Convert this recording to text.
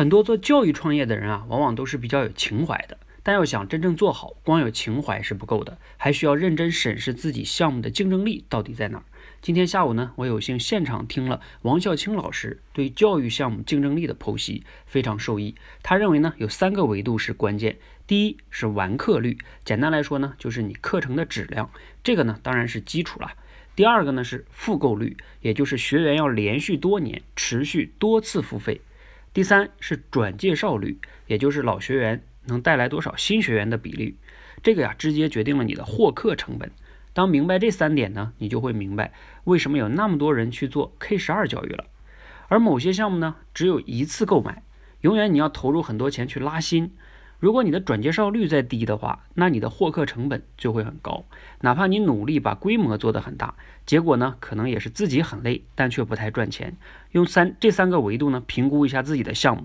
很多做教育创业的人啊，往往都是比较有情怀的，但要想真正做好，光有情怀是不够的，还需要认真审视自己项目的竞争力到底在哪儿。今天下午呢，我有幸现场听了王孝清老师对教育项目竞争力的剖析，非常受益。他认为呢，有三个维度是关键，第一是完课率，简单来说呢，就是你课程的质量，这个呢当然是基础了。第二个呢是复购率，也就是学员要连续多年、持续多次付费。第三是转介绍率，也就是老学员能带来多少新学员的比例，这个呀直接决定了你的获客成本。当明白这三点呢，你就会明白为什么有那么多人去做 K 十二教育了。而某些项目呢，只有一次购买，永远你要投入很多钱去拉新。如果你的转介绍率再低的话，那你的获客成本就会很高。哪怕你努力把规模做得很大，结果呢，可能也是自己很累，但却不太赚钱。用三这三个维度呢，评估一下自己的项目。